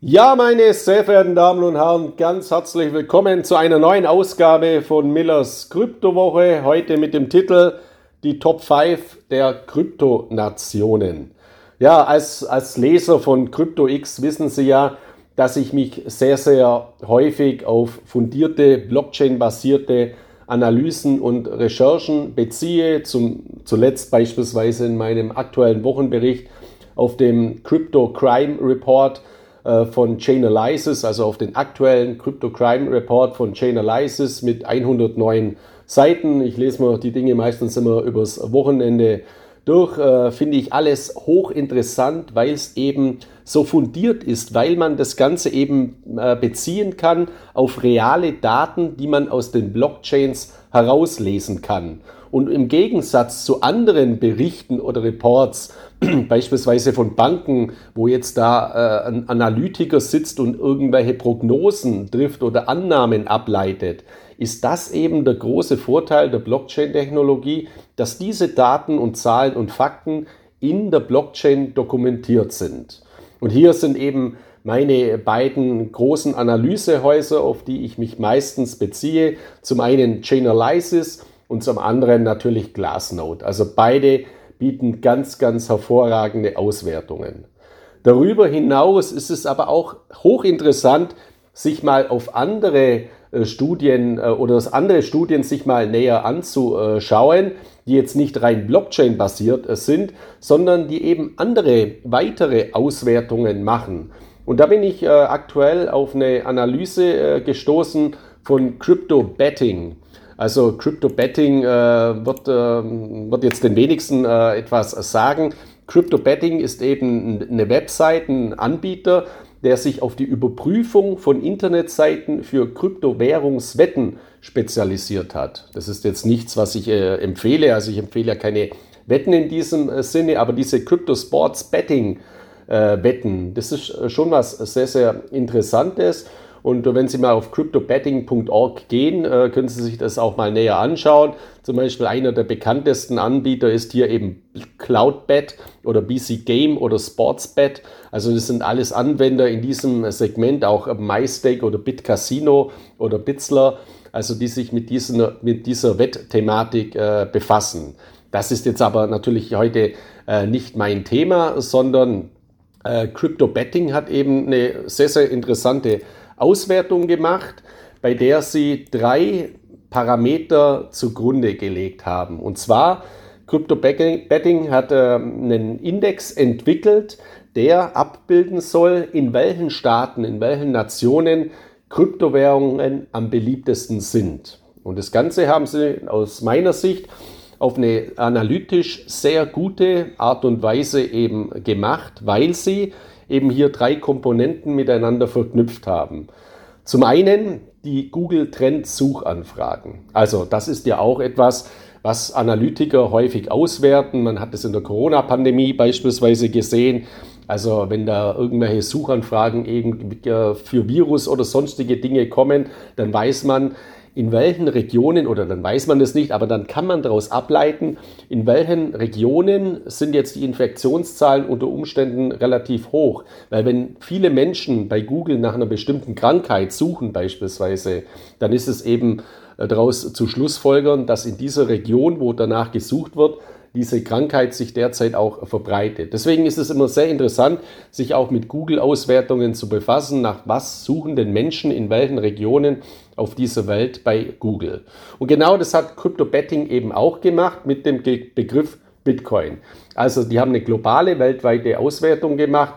Ja, meine sehr verehrten Damen und Herren, ganz herzlich willkommen zu einer neuen Ausgabe von Millers Kryptowoche. Heute mit dem Titel Die Top 5 der Kryptonationen. Ja, als, als Leser von CryptoX wissen Sie ja, dass ich mich sehr, sehr häufig auf fundierte, Blockchain-basierte Analysen und Recherchen beziehe. Zum, zuletzt beispielsweise in meinem aktuellen Wochenbericht auf dem Crypto Crime Report von Chainalysis, also auf den aktuellen Crypto Crime Report von Chainalysis mit 109 Seiten. Ich lese mir die Dinge meistens immer übers Wochenende durch. Äh, finde ich alles hochinteressant, weil es eben so fundiert ist, weil man das Ganze eben äh, beziehen kann auf reale Daten, die man aus den Blockchains herauslesen kann. Und im Gegensatz zu anderen Berichten oder Reports, beispielsweise von Banken, wo jetzt da äh, ein Analytiker sitzt und irgendwelche Prognosen trifft oder Annahmen ableitet, ist das eben der große Vorteil der Blockchain-Technologie, dass diese Daten und Zahlen und Fakten in der Blockchain dokumentiert sind. Und hier sind eben meine beiden großen Analysehäuser, auf die ich mich meistens beziehe. Zum einen Chainalysis und zum anderen natürlich Glassnode. Also beide bieten ganz, ganz hervorragende Auswertungen. Darüber hinaus ist es aber auch hochinteressant, sich mal auf andere äh, Studien äh, oder andere Studien sich mal näher anzuschauen, die jetzt nicht rein Blockchain-basiert äh, sind, sondern die eben andere weitere Auswertungen machen. Und da bin ich aktuell auf eine Analyse gestoßen von Crypto Betting. Also Crypto Betting äh, wird, äh, wird jetzt den wenigsten äh, etwas sagen. Crypto Betting ist eben eine Website, ein Anbieter, der sich auf die Überprüfung von Internetseiten für Kryptowährungswetten spezialisiert hat. Das ist jetzt nichts, was ich äh, empfehle. Also ich empfehle ja keine Wetten in diesem äh, Sinne, aber diese Crypto Sports Betting äh, Wetten, das ist schon was sehr, sehr Interessantes. Und wenn Sie mal auf cryptobetting.org gehen, äh, können Sie sich das auch mal näher anschauen. Zum Beispiel einer der bekanntesten Anbieter ist hier eben Cloudbet oder BC Game oder Sportsbet. Also das sind alles Anwender in diesem Segment, auch MyStake oder BitCasino oder Bitzler, also die sich mit, diesen, mit dieser Wettthematik äh, befassen. Das ist jetzt aber natürlich heute äh, nicht mein Thema, sondern äh, Crypto Betting hat eben eine sehr, sehr interessante Auswertung gemacht, bei der sie drei Parameter zugrunde gelegt haben. Und zwar, Crypto Betting hat äh, einen Index entwickelt, der abbilden soll, in welchen Staaten, in welchen Nationen Kryptowährungen am beliebtesten sind. Und das Ganze haben sie aus meiner Sicht auf eine analytisch sehr gute Art und Weise eben gemacht, weil sie eben hier drei Komponenten miteinander verknüpft haben. Zum einen die Google Trend Suchanfragen. Also das ist ja auch etwas, was Analytiker häufig auswerten. Man hat es in der Corona-Pandemie beispielsweise gesehen. Also wenn da irgendwelche Suchanfragen eben für Virus oder sonstige Dinge kommen, dann weiß man, in welchen Regionen, oder dann weiß man das nicht, aber dann kann man daraus ableiten, in welchen Regionen sind jetzt die Infektionszahlen unter Umständen relativ hoch. Weil wenn viele Menschen bei Google nach einer bestimmten Krankheit suchen beispielsweise, dann ist es eben äh, daraus zu Schlussfolgern, dass in dieser Region, wo danach gesucht wird, diese Krankheit sich derzeit auch verbreitet. Deswegen ist es immer sehr interessant, sich auch mit Google-Auswertungen zu befassen, nach was suchen denn Menschen in welchen Regionen auf dieser Welt bei Google. Und genau das hat Crypto Betting eben auch gemacht mit dem Begriff Bitcoin. Also die haben eine globale, weltweite Auswertung gemacht.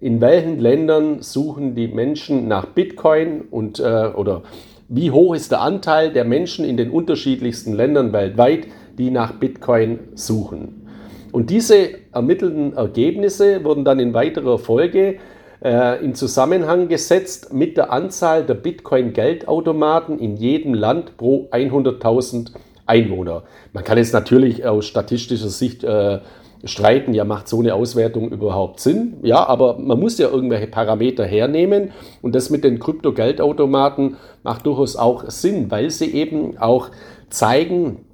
In welchen Ländern suchen die Menschen nach Bitcoin und äh, oder wie hoch ist der Anteil der Menschen in den unterschiedlichsten Ländern weltweit, die nach Bitcoin suchen. Und diese ermittelten Ergebnisse wurden dann in weiterer Folge äh, in Zusammenhang gesetzt mit der Anzahl der Bitcoin-Geldautomaten in jedem Land pro 100.000 Einwohner. Man kann jetzt natürlich aus statistischer Sicht äh, streiten, ja, macht so eine Auswertung überhaupt Sinn? Ja, aber man muss ja irgendwelche Parameter hernehmen und das mit den Krypto-Geldautomaten macht durchaus auch Sinn, weil sie eben auch zeigen,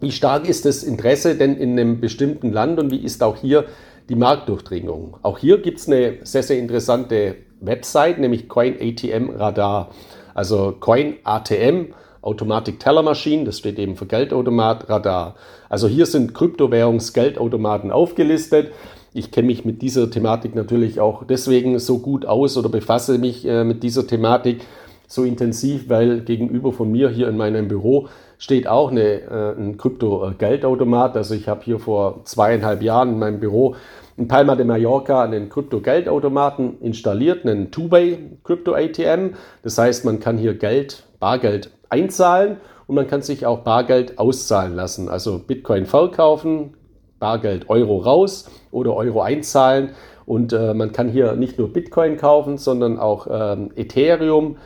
wie stark ist das Interesse denn in einem bestimmten Land und wie ist auch hier die Marktdurchdringung? Auch hier gibt es eine sehr, sehr interessante Website, nämlich Coin ATM Radar. Also Coin ATM, Automatic Teller Machine, das steht eben für Geldautomat Radar. Also hier sind Kryptowährungsgeldautomaten aufgelistet. Ich kenne mich mit dieser Thematik natürlich auch deswegen so gut aus oder befasse mich äh, mit dieser Thematik so intensiv, weil gegenüber von mir hier in meinem Büro steht auch eine, äh, ein Krypto-Geldautomat. Also ich habe hier vor zweieinhalb Jahren in meinem Büro in Palma de Mallorca einen Krypto-Geldautomaten installiert, einen Two-Way Krypto-ATM. Das heißt, man kann hier Geld, Bargeld einzahlen und man kann sich auch Bargeld auszahlen lassen. Also Bitcoin verkaufen, Bargeld Euro raus oder Euro einzahlen. Und äh, man kann hier nicht nur Bitcoin kaufen, sondern auch ähm, Ethereum,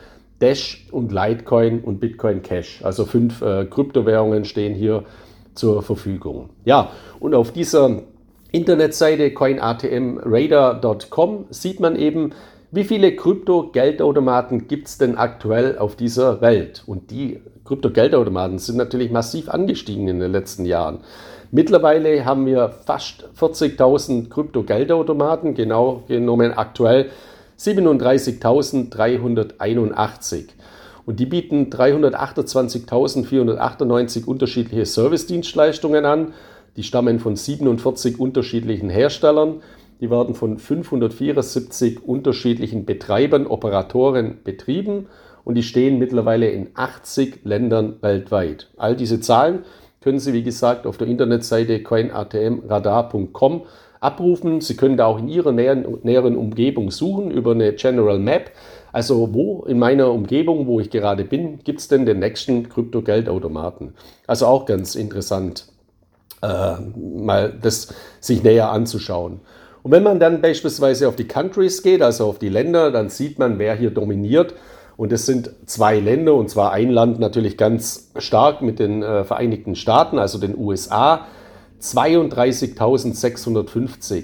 Dash und Litecoin und Bitcoin Cash. Also fünf äh, Kryptowährungen stehen hier zur Verfügung. Ja, und auf dieser Internetseite coinatmradar.com sieht man eben, wie viele Krypto-Geldautomaten gibt es denn aktuell auf dieser Welt? Und die Krypto-Geldautomaten sind natürlich massiv angestiegen in den letzten Jahren. Mittlerweile haben wir fast 40.000 Krypto-Geldautomaten, genau genommen aktuell 37.381. Und die bieten 328.498 unterschiedliche Service-Dienstleistungen an die stammen von 47 unterschiedlichen Herstellern. Die werden von 574 unterschiedlichen Betreibern, Operatoren betrieben und die stehen mittlerweile in 80 Ländern weltweit. All diese Zahlen können Sie, wie gesagt, auf der Internetseite coinatmradar.com abrufen. Sie können da auch in Ihrer näheren, näheren Umgebung suchen über eine General Map. Also wo in meiner Umgebung, wo ich gerade bin, gibt es denn den nächsten Krypto-Geldautomaten? Also auch ganz interessant äh, mal das sich näher anzuschauen. Und wenn man dann beispielsweise auf die Countries geht, also auf die Länder, dann sieht man, wer hier dominiert. Und es sind zwei Länder, und zwar ein Land natürlich ganz stark mit den äh, Vereinigten Staaten, also den USA. 32.650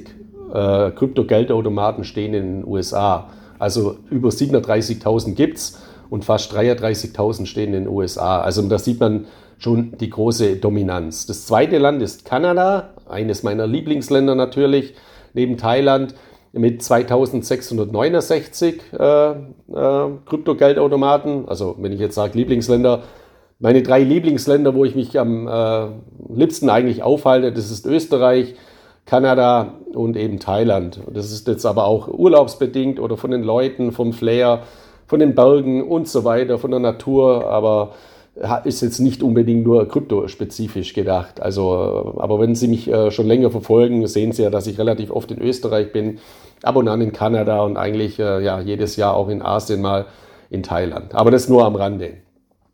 äh, Kryptogeldautomaten stehen in den USA. Also über 730.000 gibt es und fast 33.000 stehen in den USA. Also da sieht man, schon die große Dominanz. Das zweite Land ist Kanada, eines meiner Lieblingsländer natürlich, neben Thailand mit 2669 äh, äh, Kryptogeldautomaten. Also wenn ich jetzt sage Lieblingsländer, meine drei Lieblingsländer, wo ich mich am äh, liebsten eigentlich aufhalte, das ist Österreich, Kanada und eben Thailand. Das ist jetzt aber auch urlaubsbedingt oder von den Leuten, vom Flair, von den Bergen und so weiter, von der Natur. Aber ist jetzt nicht unbedingt nur kryptospezifisch gedacht. Also, aber wenn Sie mich äh, schon länger verfolgen, sehen Sie ja, dass ich relativ oft in Österreich bin, ab und an in Kanada und eigentlich äh, ja, jedes Jahr auch in Asien mal in Thailand. Aber das nur am Rande.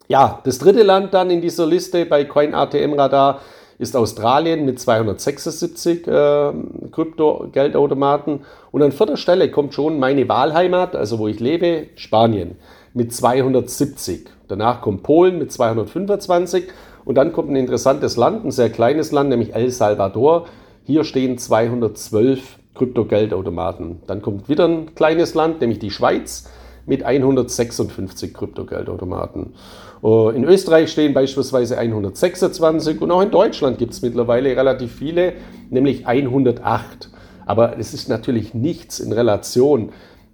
Ja, das dritte Land dann in dieser Liste bei CoinATM Radar ist Australien mit 276 äh, Krypto-Geldautomaten. Und an vierter Stelle kommt schon meine Wahlheimat, also wo ich lebe, Spanien mit 270. Danach kommt Polen mit 225 und dann kommt ein interessantes Land, ein sehr kleines Land, nämlich El Salvador. Hier stehen 212 Kryptogeldautomaten. Dann kommt wieder ein kleines Land, nämlich die Schweiz mit 156 Kryptogeldautomaten. Oh, in Österreich stehen beispielsweise 126 und auch in Deutschland gibt es mittlerweile relativ viele, nämlich 108. Aber es ist natürlich nichts in Relation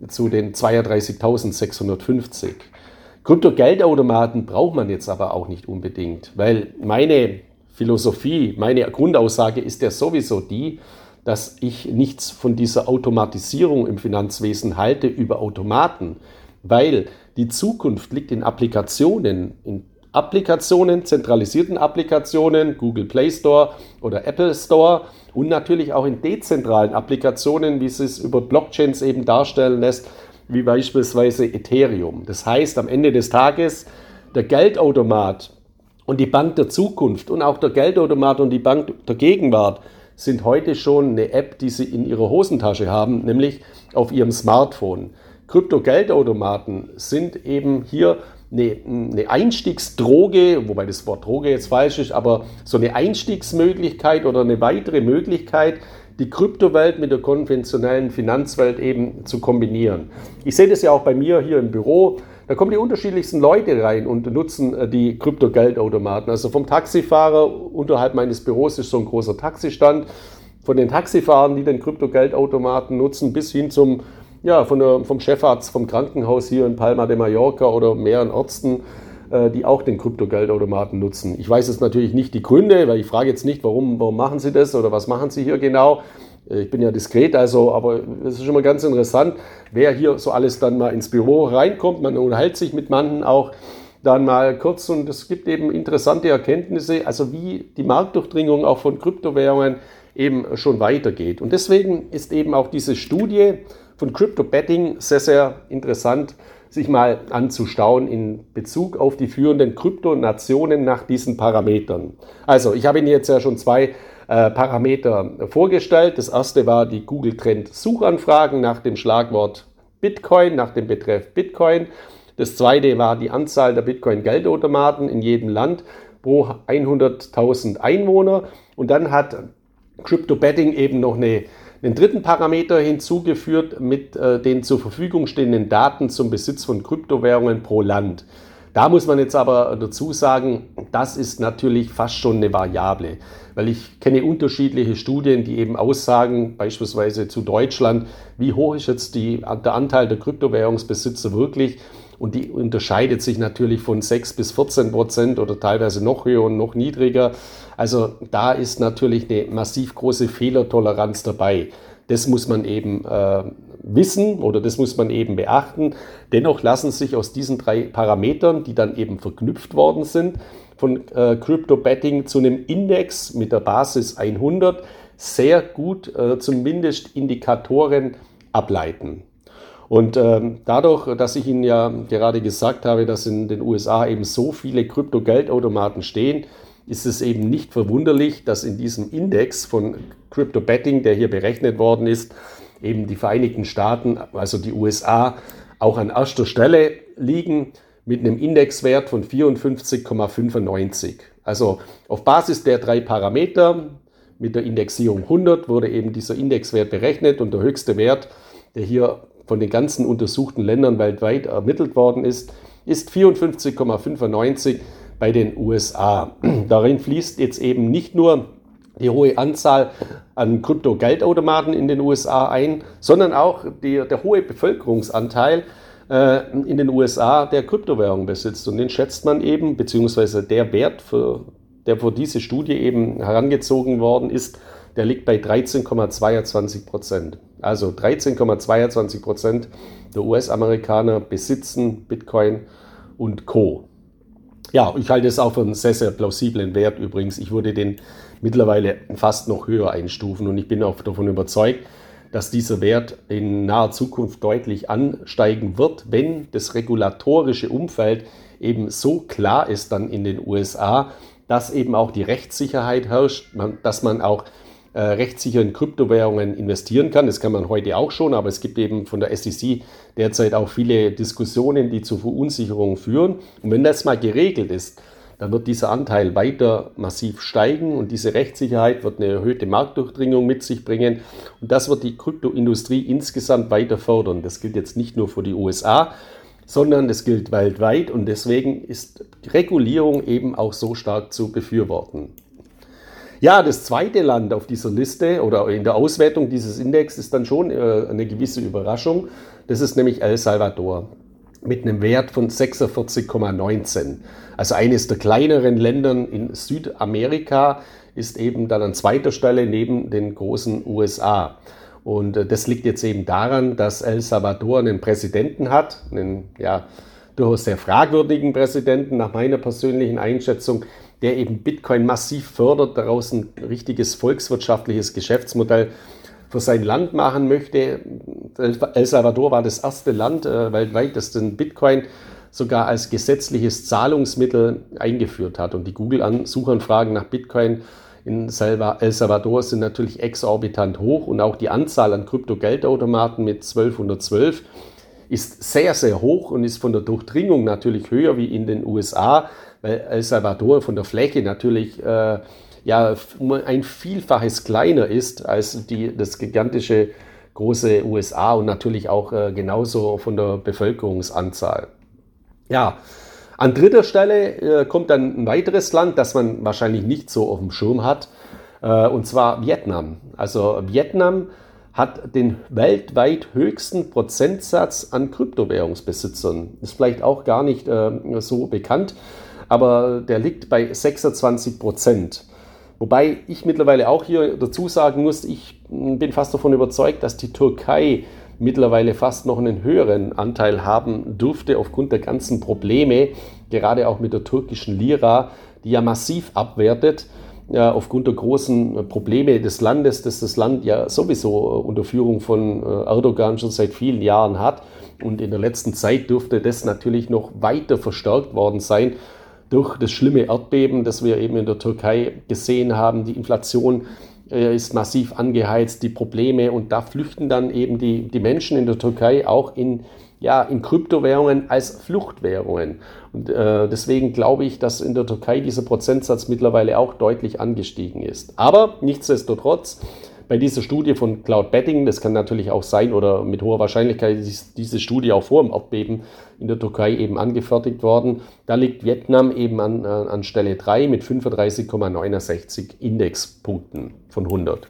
zu den 32.650. Kryptogeldautomaten braucht man jetzt aber auch nicht unbedingt, weil meine Philosophie, meine Grundaussage ist ja sowieso die, dass ich nichts von dieser Automatisierung im Finanzwesen halte über Automaten, weil die Zukunft liegt in Applikationen, in Applikationen, zentralisierten Applikationen, Google Play Store oder Apple Store und natürlich auch in dezentralen Applikationen, wie es es über Blockchains eben darstellen lässt, wie beispielsweise Ethereum. Das heißt, am Ende des Tages, der Geldautomat und die Bank der Zukunft und auch der Geldautomat und die Bank der Gegenwart sind heute schon eine App, die Sie in Ihrer Hosentasche haben, nämlich auf Ihrem Smartphone. Krypto-Geldautomaten sind eben hier eine, eine Einstiegsdroge, wobei das Wort Droge jetzt falsch ist, aber so eine Einstiegsmöglichkeit oder eine weitere Möglichkeit, die Kryptowelt mit der konventionellen Finanzwelt eben zu kombinieren. Ich sehe das ja auch bei mir hier im Büro. Da kommen die unterschiedlichsten Leute rein und nutzen äh, die Kryptogeldautomaten. Also vom Taxifahrer unterhalb meines Büros ist so ein großer Taxistand. Von den Taxifahrern, die den Kryptogeldautomaten nutzen, bis hin zum ja, von der, vom Chefarzt vom Krankenhaus hier in Palma de Mallorca oder mehreren Ärzten, äh, die auch den Kryptogeldautomaten nutzen. Ich weiß jetzt natürlich nicht die Gründe, weil ich frage jetzt nicht, warum, warum machen sie das oder was machen sie hier genau. Ich bin ja diskret, also, aber es ist schon mal ganz interessant, wer hier so alles dann mal ins Büro reinkommt. Man unterhält sich mit manchen auch dann mal kurz und es gibt eben interessante Erkenntnisse, also wie die Marktdurchdringung auch von Kryptowährungen eben schon weitergeht. Und deswegen ist eben auch diese Studie von Crypto Betting sehr, sehr interessant, sich mal anzustauen in Bezug auf die führenden Kryptonationen nach diesen Parametern. Also, ich habe Ihnen jetzt ja schon zwei äh, Parameter vorgestellt. Das erste war die Google Trend Suchanfragen nach dem Schlagwort Bitcoin, nach dem Betreff Bitcoin. Das zweite war die Anzahl der Bitcoin-Geldautomaten in jedem Land pro 100.000 Einwohner. Und dann hat Crypto Betting eben noch eine, einen dritten Parameter hinzugeführt mit äh, den zur Verfügung stehenden Daten zum Besitz von Kryptowährungen pro Land. Da muss man jetzt aber dazu sagen, das ist natürlich fast schon eine Variable, weil ich kenne unterschiedliche Studien, die eben aussagen, beispielsweise zu Deutschland, wie hoch ist jetzt die, der Anteil der Kryptowährungsbesitzer wirklich und die unterscheidet sich natürlich von 6 bis 14 Prozent oder teilweise noch höher und noch niedriger. Also da ist natürlich eine massiv große Fehlertoleranz dabei. Das muss man eben äh, wissen oder das muss man eben beachten. Dennoch lassen sich aus diesen drei Parametern, die dann eben verknüpft worden sind, von äh, Crypto Betting zu einem Index mit der Basis 100 sehr gut äh, zumindest Indikatoren ableiten. Und ähm, dadurch, dass ich Ihnen ja gerade gesagt habe, dass in den USA eben so viele Krypto-Geldautomaten stehen, ist es eben nicht verwunderlich, dass in diesem Index von Crypto Betting, der hier berechnet worden ist, eben die Vereinigten Staaten, also die USA, auch an erster Stelle liegen mit einem Indexwert von 54,95. Also auf Basis der drei Parameter mit der Indexierung 100 wurde eben dieser Indexwert berechnet und der höchste Wert, der hier von den ganzen untersuchten Ländern weltweit ermittelt worden ist, ist 54,95 bei den USA. Darin fließt jetzt eben nicht nur die hohe Anzahl an Krypto-Geldautomaten in den USA ein, sondern auch die, der hohe Bevölkerungsanteil äh, in den USA, der Kryptowährung besitzt. Und den schätzt man eben, beziehungsweise der Wert, für, der für diese Studie eben herangezogen worden ist, der liegt bei 13,22 Prozent. Also 13,22 Prozent der US-Amerikaner besitzen Bitcoin und Co. Ja, ich halte es auch für einen sehr, sehr plausiblen Wert übrigens. Ich würde den mittlerweile fast noch höher einstufen und ich bin auch davon überzeugt, dass dieser Wert in naher Zukunft deutlich ansteigen wird, wenn das regulatorische Umfeld eben so klar ist dann in den USA, dass eben auch die Rechtssicherheit herrscht, dass man auch äh, rechtssicher in Kryptowährungen investieren kann. Das kann man heute auch schon, aber es gibt eben von der SEC derzeit auch viele Diskussionen, die zu Verunsicherungen führen. Und wenn das mal geregelt ist, dann wird dieser Anteil weiter massiv steigen und diese Rechtssicherheit wird eine erhöhte Marktdurchdringung mit sich bringen und das wird die Kryptoindustrie insgesamt weiter fördern. Das gilt jetzt nicht nur für die USA, sondern das gilt weltweit und deswegen ist Regulierung eben auch so stark zu befürworten. Ja, das zweite Land auf dieser Liste oder in der Auswertung dieses Index ist dann schon äh, eine gewisse Überraschung. Das ist nämlich El Salvador mit einem Wert von 46,19. Also eines der kleineren Länder in Südamerika ist eben dann an zweiter Stelle neben den großen USA. Und äh, das liegt jetzt eben daran, dass El Salvador einen Präsidenten hat, einen ja, durchaus sehr fragwürdigen Präsidenten nach meiner persönlichen Einschätzung, der eben Bitcoin massiv fördert, daraus ein richtiges volkswirtschaftliches Geschäftsmodell für sein Land machen möchte. El Salvador war das erste Land äh, weltweit, das den Bitcoin sogar als gesetzliches Zahlungsmittel eingeführt hat. Und die Google-Suchanfragen nach Bitcoin in El Salvador sind natürlich exorbitant hoch und auch die Anzahl an Krypto-Geldautomaten mit 1212 ist sehr, sehr hoch und ist von der Durchdringung natürlich höher wie in den USA weil El Salvador von der Fläche natürlich äh, ja ein Vielfaches kleiner ist als die, das gigantische große USA und natürlich auch äh, genauso von der Bevölkerungsanzahl. Ja, an dritter Stelle äh, kommt dann ein weiteres Land, das man wahrscheinlich nicht so auf dem Schirm hat, äh, und zwar Vietnam. Also Vietnam hat den weltweit höchsten Prozentsatz an Kryptowährungsbesitzern. Ist vielleicht auch gar nicht äh, so bekannt, aber der liegt bei 26 Prozent. Wobei ich mittlerweile auch hier dazu sagen muss, ich bin fast davon überzeugt, dass die Türkei mittlerweile fast noch einen höheren Anteil haben dürfte aufgrund der ganzen Probleme, gerade auch mit der türkischen Lira, die ja massiv abwertet aufgrund der großen Probleme des Landes, das das Land ja sowieso unter Führung von äh, Erdogan schon seit vielen Jahren hat. Und in der letzten Zeit dürfte das natürlich noch weiter verstärkt worden sein durch das schlimme Erdbeben, das wir eben in der Türkei gesehen haben. Die Inflation äh, ist massiv angeheizt, die Probleme und da flüchten dann eben die, die Menschen in der Türkei auch in, ja, in Kryptowährungen als Fluchtwährungen. Und äh, deswegen glaube ich, dass in der Türkei dieser Prozentsatz mittlerweile auch deutlich angestiegen ist. Aber nichtsdestotrotz, bei dieser Studie von Cloud Betting, das kann natürlich auch sein oder mit hoher Wahrscheinlichkeit ist diese Studie auch vor dem Erdbeben in der Türkei eben angefertigt worden. Da liegt Vietnam eben an, äh, an Stelle 3 mit 35,69 Indexpunkten von 100.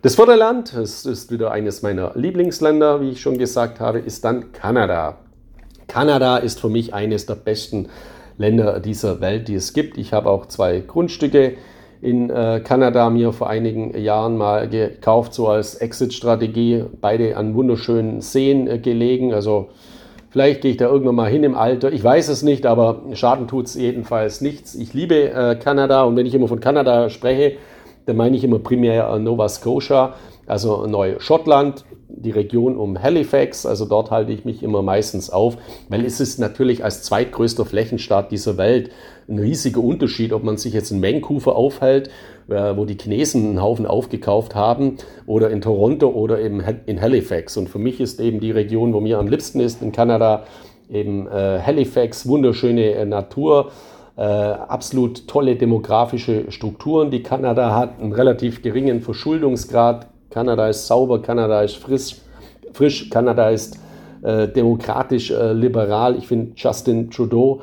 Das vierte Land, das ist wieder eines meiner Lieblingsländer, wie ich schon gesagt habe, ist dann Kanada. Kanada ist für mich eines der besten Länder dieser Welt, die es gibt. Ich habe auch zwei Grundstücke in äh, Kanada mir vor einigen Jahren mal gekauft, so als Exit-Strategie. Beide an wunderschönen Seen äh, gelegen. Also vielleicht gehe ich da irgendwann mal hin im Alter. Ich weiß es nicht, aber Schaden tut es jedenfalls nichts. Ich liebe äh, Kanada und wenn ich immer von Kanada spreche, dann meine ich immer primär äh, Nova Scotia, also Neu-Schottland die Region um Halifax, also dort halte ich mich immer meistens auf, weil es ist natürlich als zweitgrößter Flächenstaat dieser Welt ein riesiger Unterschied, ob man sich jetzt in Vancouver aufhält, äh, wo die Chinesen einen Haufen aufgekauft haben, oder in Toronto oder eben in Halifax. Und für mich ist eben die Region, wo mir am liebsten ist, in Kanada, eben äh, Halifax, wunderschöne äh, Natur. Äh, absolut tolle demografische Strukturen, die Kanada hat, einen relativ geringen Verschuldungsgrad, Kanada ist sauber, Kanada ist frisch, frisch Kanada ist äh, demokratisch äh, liberal. Ich finde Justin Trudeau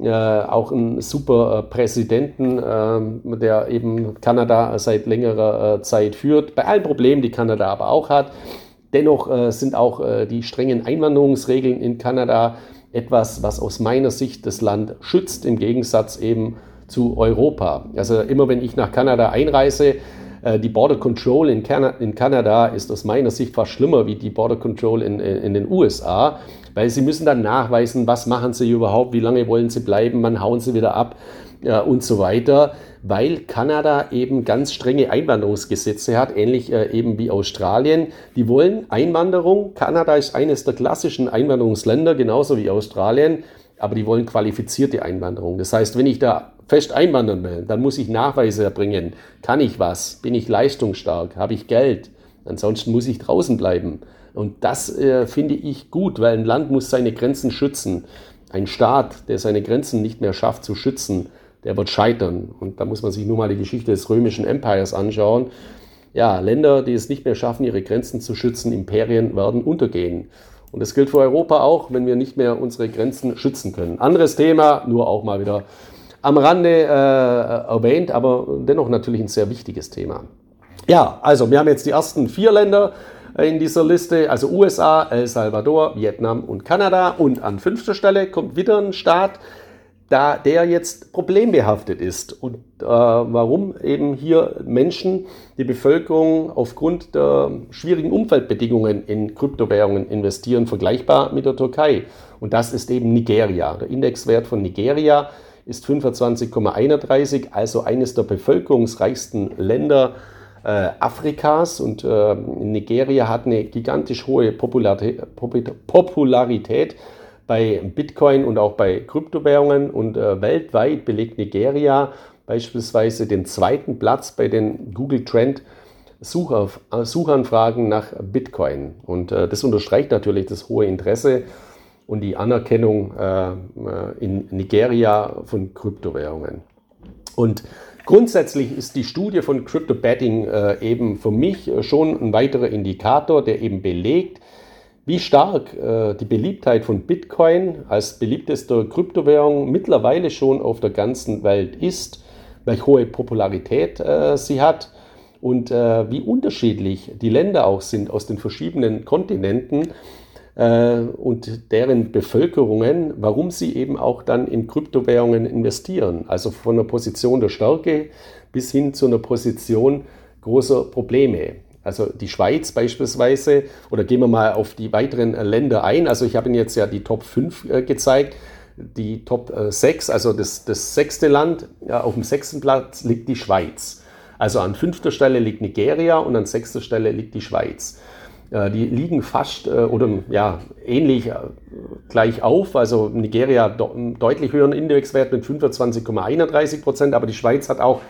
äh, auch einen super äh, Präsidenten, ähm, der eben Kanada seit längerer äh, Zeit führt, bei allen Problemen, die Kanada aber auch hat. Dennoch äh, sind auch die strengen Einwanderungsregeln in Kanada etwas, was aus meiner Sicht das Land schützt, im Gegensatz eben zu Europa. Also immer wenn ich nach Kanada einreise, die Border Control in, Can in Kanada ist aus meiner Sicht fast schlimmer wie die Border Control in, in den USA, weil sie müssen dann nachweisen, was machen sie überhaupt, wie lange wollen sie bleiben, wann hauen sie wieder ab äh, und so weiter, weil Kanada eben ganz strenge Einwanderungsgesetze hat, ähnlich äh, eben wie Australien. Die wollen Einwanderung. Kanada ist eines der klassischen Einwanderungsländer, genauso wie Australien, aber die wollen qualifizierte Einwanderung. Das heißt, wenn ich da fest einwandern will, dann muss ich Nachweise erbringen. Kann ich was? Bin ich leistungsstark? Habe ich Geld? Ansonsten muss ich draußen bleiben. Und das äh, finde ich gut, weil ein Land muss seine Grenzen schützen. Ein Staat, der seine Grenzen nicht mehr schafft zu schützen, der wird scheitern. Und da muss man sich nur mal die Geschichte des römischen Empires anschauen. Ja, Länder, die es nicht mehr schaffen, ihre Grenzen zu schützen, Imperien werden untergehen. Und das gilt für Europa auch, wenn wir nicht mehr unsere Grenzen schützen können. Anderes Thema, nur auch mal wieder am Rande äh, erwähnt, aber dennoch natürlich ein sehr wichtiges Thema. Ja, also wir haben jetzt die ersten vier Länder in dieser Liste, also USA, El Salvador, Vietnam und Kanada. Und an fünfter Stelle kommt wieder ein Staat, da der jetzt problembehaftet ist. Und äh, warum eben hier Menschen, die Bevölkerung aufgrund der schwierigen Umfeldbedingungen in Kryptowährungen investieren, vergleichbar mit der Türkei. Und das ist eben Nigeria. Der Indexwert von Nigeria ist 25,31, also eines der bevölkerungsreichsten Länder äh, Afrikas. Und äh, Nigeria hat eine gigantisch hohe Popularität, bei Bitcoin und auch bei Kryptowährungen. Und äh, weltweit belegt Nigeria beispielsweise den zweiten Platz bei den Google Trend Suchanfragen nach Bitcoin. Und äh, das unterstreicht natürlich das hohe Interesse und die Anerkennung äh, in Nigeria von Kryptowährungen. Und grundsätzlich ist die Studie von Crypto Betting äh, eben für mich schon ein weiterer Indikator, der eben belegt, wie stark äh, die Beliebtheit von Bitcoin als beliebtester Kryptowährung mittlerweile schon auf der ganzen Welt ist, welche hohe Popularität sie hat und äh, wie unterschiedlich die Länder auch sind aus den verschiedenen Kontinenten äh, und deren Bevölkerungen, warum sie eben auch dann in Kryptowährungen investieren. Also von einer Position der Stärke bis hin zu einer Position großer Probleme. Also die Schweiz beispielsweise, oder gehen wir mal auf die weiteren Länder ein. Also ich habe Ihnen jetzt ja die Top 5 äh, gezeigt. Die Top 6, äh, also das, das sechste Land, ja, auf dem sechsten Platz liegt die Schweiz. Also an fünfter Stelle liegt Nigeria und an sechster Stelle liegt die Schweiz. Äh, die liegen fast äh, oder ja, ähnlich äh, gleich auf. Also Nigeria hat einen deutlich höheren Indexwert mit 25,31 Prozent, aber die Schweiz hat auch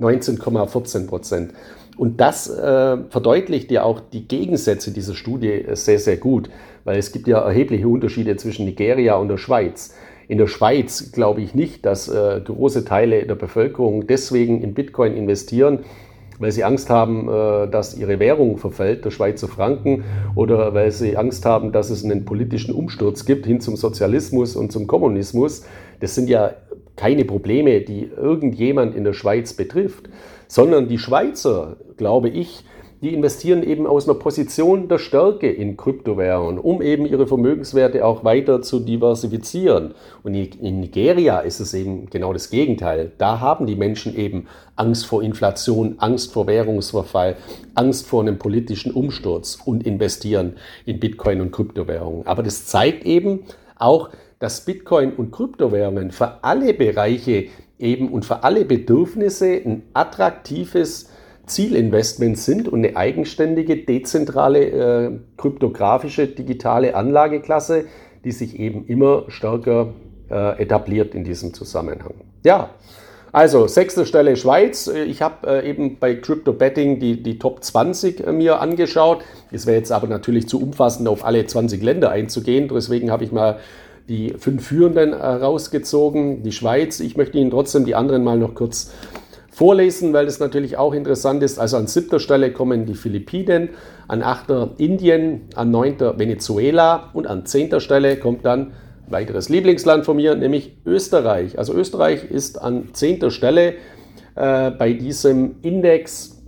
19,14 Prozent. Und das äh, verdeutlicht ja auch die Gegensätze dieser Studie sehr, sehr gut, weil es gibt ja erhebliche Unterschiede zwischen Nigeria und der Schweiz. In der Schweiz glaube ich nicht, dass äh, große Teile der Bevölkerung deswegen in Bitcoin investieren, weil sie Angst haben, äh, dass ihre Währung verfällt, der Schweizer Franken, oder weil sie Angst haben, dass es einen politischen Umsturz gibt hin zum Sozialismus und zum Kommunismus. Das sind ja keine Probleme, die irgendjemand in der Schweiz betrifft, sondern die Schweizer, glaube ich, die investieren eben aus einer Position der Stärke in Kryptowährungen, um eben ihre Vermögenswerte auch weiter zu diversifizieren. Und in Nigeria ist es eben genau das Gegenteil. Da haben die Menschen eben Angst vor Inflation, Angst vor Währungsverfall, Angst vor einem politischen Umsturz und investieren in Bitcoin und Kryptowährungen. Aber das zeigt eben auch, dass Bitcoin und Kryptowährungen für alle Bereiche eben und für alle Bedürfnisse ein attraktives Zielinvestments sind und eine eigenständige, dezentrale, äh, kryptografische, digitale Anlageklasse, die sich eben immer stärker äh, etabliert in diesem Zusammenhang. Ja, also sechste Stelle Schweiz. Ich habe äh, eben bei Crypto Betting die, die Top 20 äh, mir angeschaut. Es wäre jetzt aber natürlich zu umfassend, auf alle 20 Länder einzugehen. Deswegen habe ich mal die fünf Führenden rausgezogen. Die Schweiz. Ich möchte Ihnen trotzdem die anderen mal noch kurz vorlesen, weil das natürlich auch interessant ist. Also an siebter Stelle kommen die Philippinen, an achter Indien, an neunter Venezuela und an zehnter Stelle kommt dann weiteres Lieblingsland von mir, nämlich Österreich. Also Österreich ist an zehnter Stelle äh, bei diesem Index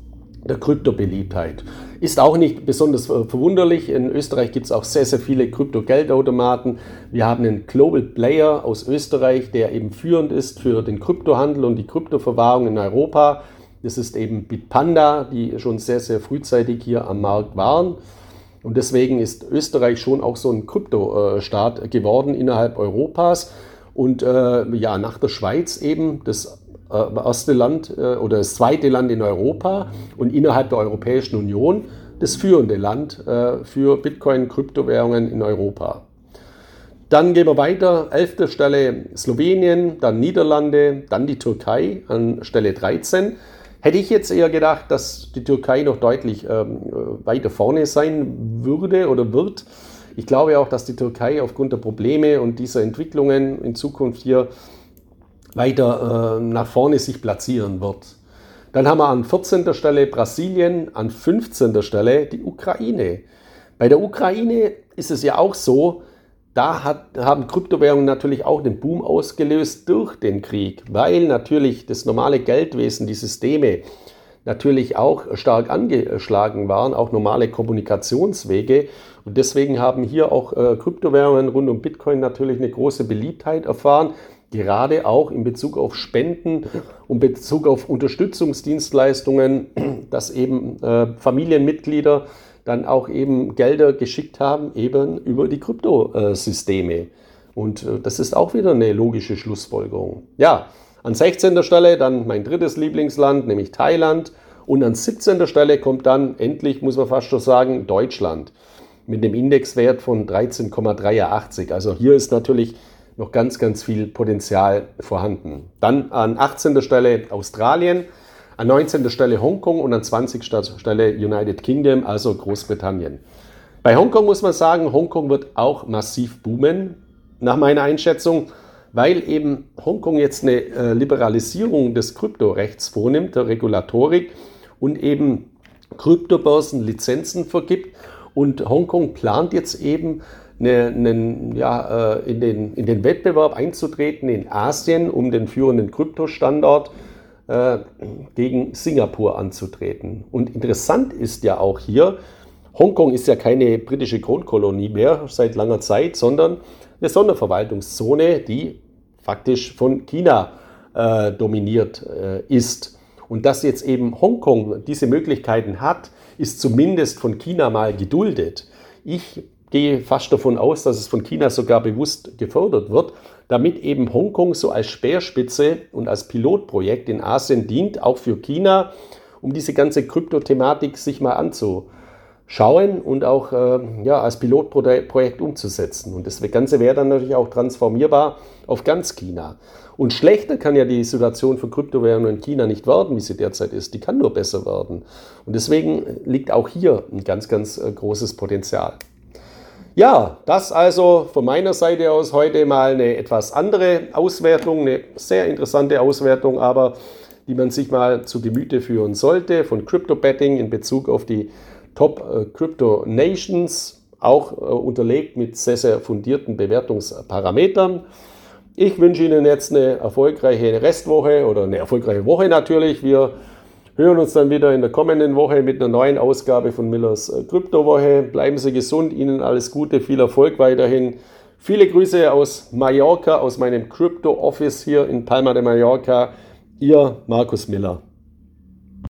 der Kryptobeliebtheit. Ist auch nicht besonders verwunderlich. In Österreich gibt es auch sehr, sehr viele Krypto-Geldautomaten. Wir haben einen Global Player aus Österreich, der eben führend ist für den Kryptohandel und die Kryptoverwahrung in Europa. Das ist eben Bitpanda, die schon sehr, sehr frühzeitig hier am Markt waren. Und deswegen ist Österreich schon auch so ein Kryptostaat geworden innerhalb Europas. Und äh, ja, nach der Schweiz eben das äh, erste Land äh, oder das zweite Land in Europa und innerhalb der Europäischen Union das führende Land äh, für Bitcoin, Kryptowährungen in Europa. Dann gehen wir weiter. Elfte Stelle Slowenien, dann Niederlande, dann die Türkei an Stelle 13. Hätte ich jetzt eher gedacht, dass die Türkei noch deutlich ähm, weiter vorne sein würde oder wird. Ich glaube auch, dass die Türkei aufgrund der Probleme und dieser Entwicklungen in Zukunft hier weiter äh, nach vorne sich platzieren wird. Dann haben wir an 14. Stelle Brasilien, an 15. Stelle die Ukraine. Bei der Ukraine ist es ja auch so, da hat, haben Kryptowährungen natürlich auch den Boom ausgelöst durch den Krieg, weil natürlich das normale Geldwesen, die Systeme natürlich auch stark angeschlagen waren, auch normale Kommunikationswege. Und deswegen haben hier auch äh, Kryptowährungen rund um Bitcoin natürlich eine große Beliebtheit erfahren gerade auch in Bezug auf Spenden und Bezug auf Unterstützungsdienstleistungen, dass eben äh, Familienmitglieder dann auch eben Gelder geschickt haben, eben über die Kryptosysteme. Und äh, das ist auch wieder eine logische Schlussfolgerung. Ja, an 16. Stelle dann mein drittes Lieblingsland, nämlich Thailand. Und an 17. Stelle kommt dann endlich, muss man fast schon sagen, Deutschland mit einem Indexwert von 13,83. Also hier ist natürlich noch ganz, ganz viel Potenzial vorhanden. Dann an 18. Stelle Australien, an 19. Stelle Hongkong und an 20. Stelle United Kingdom, also Großbritannien. Bei Hongkong muss man sagen, Hongkong wird auch massiv boomen, nach meiner Einschätzung, weil eben Hongkong jetzt eine äh, Liberalisierung des Kryptorechts vornimmt, der Regulatorik und eben Kryptobörsen Lizenzen vergibt. Und Hongkong plant jetzt eben eine, eine, ja, äh, in, den, in den Wettbewerb einzutreten in Asien um den führenden Kryptostandort äh, gegen Singapur anzutreten. Und interessant ist ja auch hier, Hongkong ist ja keine britische Kronkolonie mehr seit langer Zeit, sondern eine Sonderverwaltungszone, die faktisch von China äh, dominiert äh, ist. Und dass jetzt eben Hongkong diese Möglichkeiten hat, ist zumindest von China mal geduldet. Ich gehe fast davon aus, dass es von China sogar bewusst gefördert wird, damit eben Hongkong so als Speerspitze und als Pilotprojekt in Asien dient, auch für China, um diese ganze Kryptothematik sich mal anzuschauen und auch äh, ja, als Pilotprojekt umzusetzen. Und das Ganze wäre dann natürlich auch transformierbar auf ganz China. Und schlechter kann ja die Situation für Kryptowährungen in China nicht werden, wie sie derzeit ist. Die kann nur besser werden. Und deswegen liegt auch hier ein ganz, ganz äh, großes Potenzial. Ja, das also von meiner Seite aus heute mal eine etwas andere Auswertung, eine sehr interessante Auswertung, aber die man sich mal zu Gemüte führen sollte von Crypto Betting in Bezug auf die Top äh, Crypto Nations, auch äh, unterlegt mit sehr, sehr fundierten Bewertungsparametern. Ich wünsche Ihnen jetzt eine erfolgreiche Restwoche oder eine erfolgreiche Woche natürlich. Wir hören uns dann wieder in der kommenden Woche mit einer neuen Ausgabe von Millers äh, Kryptowoche. Bleiben Sie gesund, Ihnen alles Gute, viel Erfolg weiterhin. Viele Grüße aus Mallorca, aus meinem Crypto Office hier in Palma de Mallorca. Ihr Markus Miller.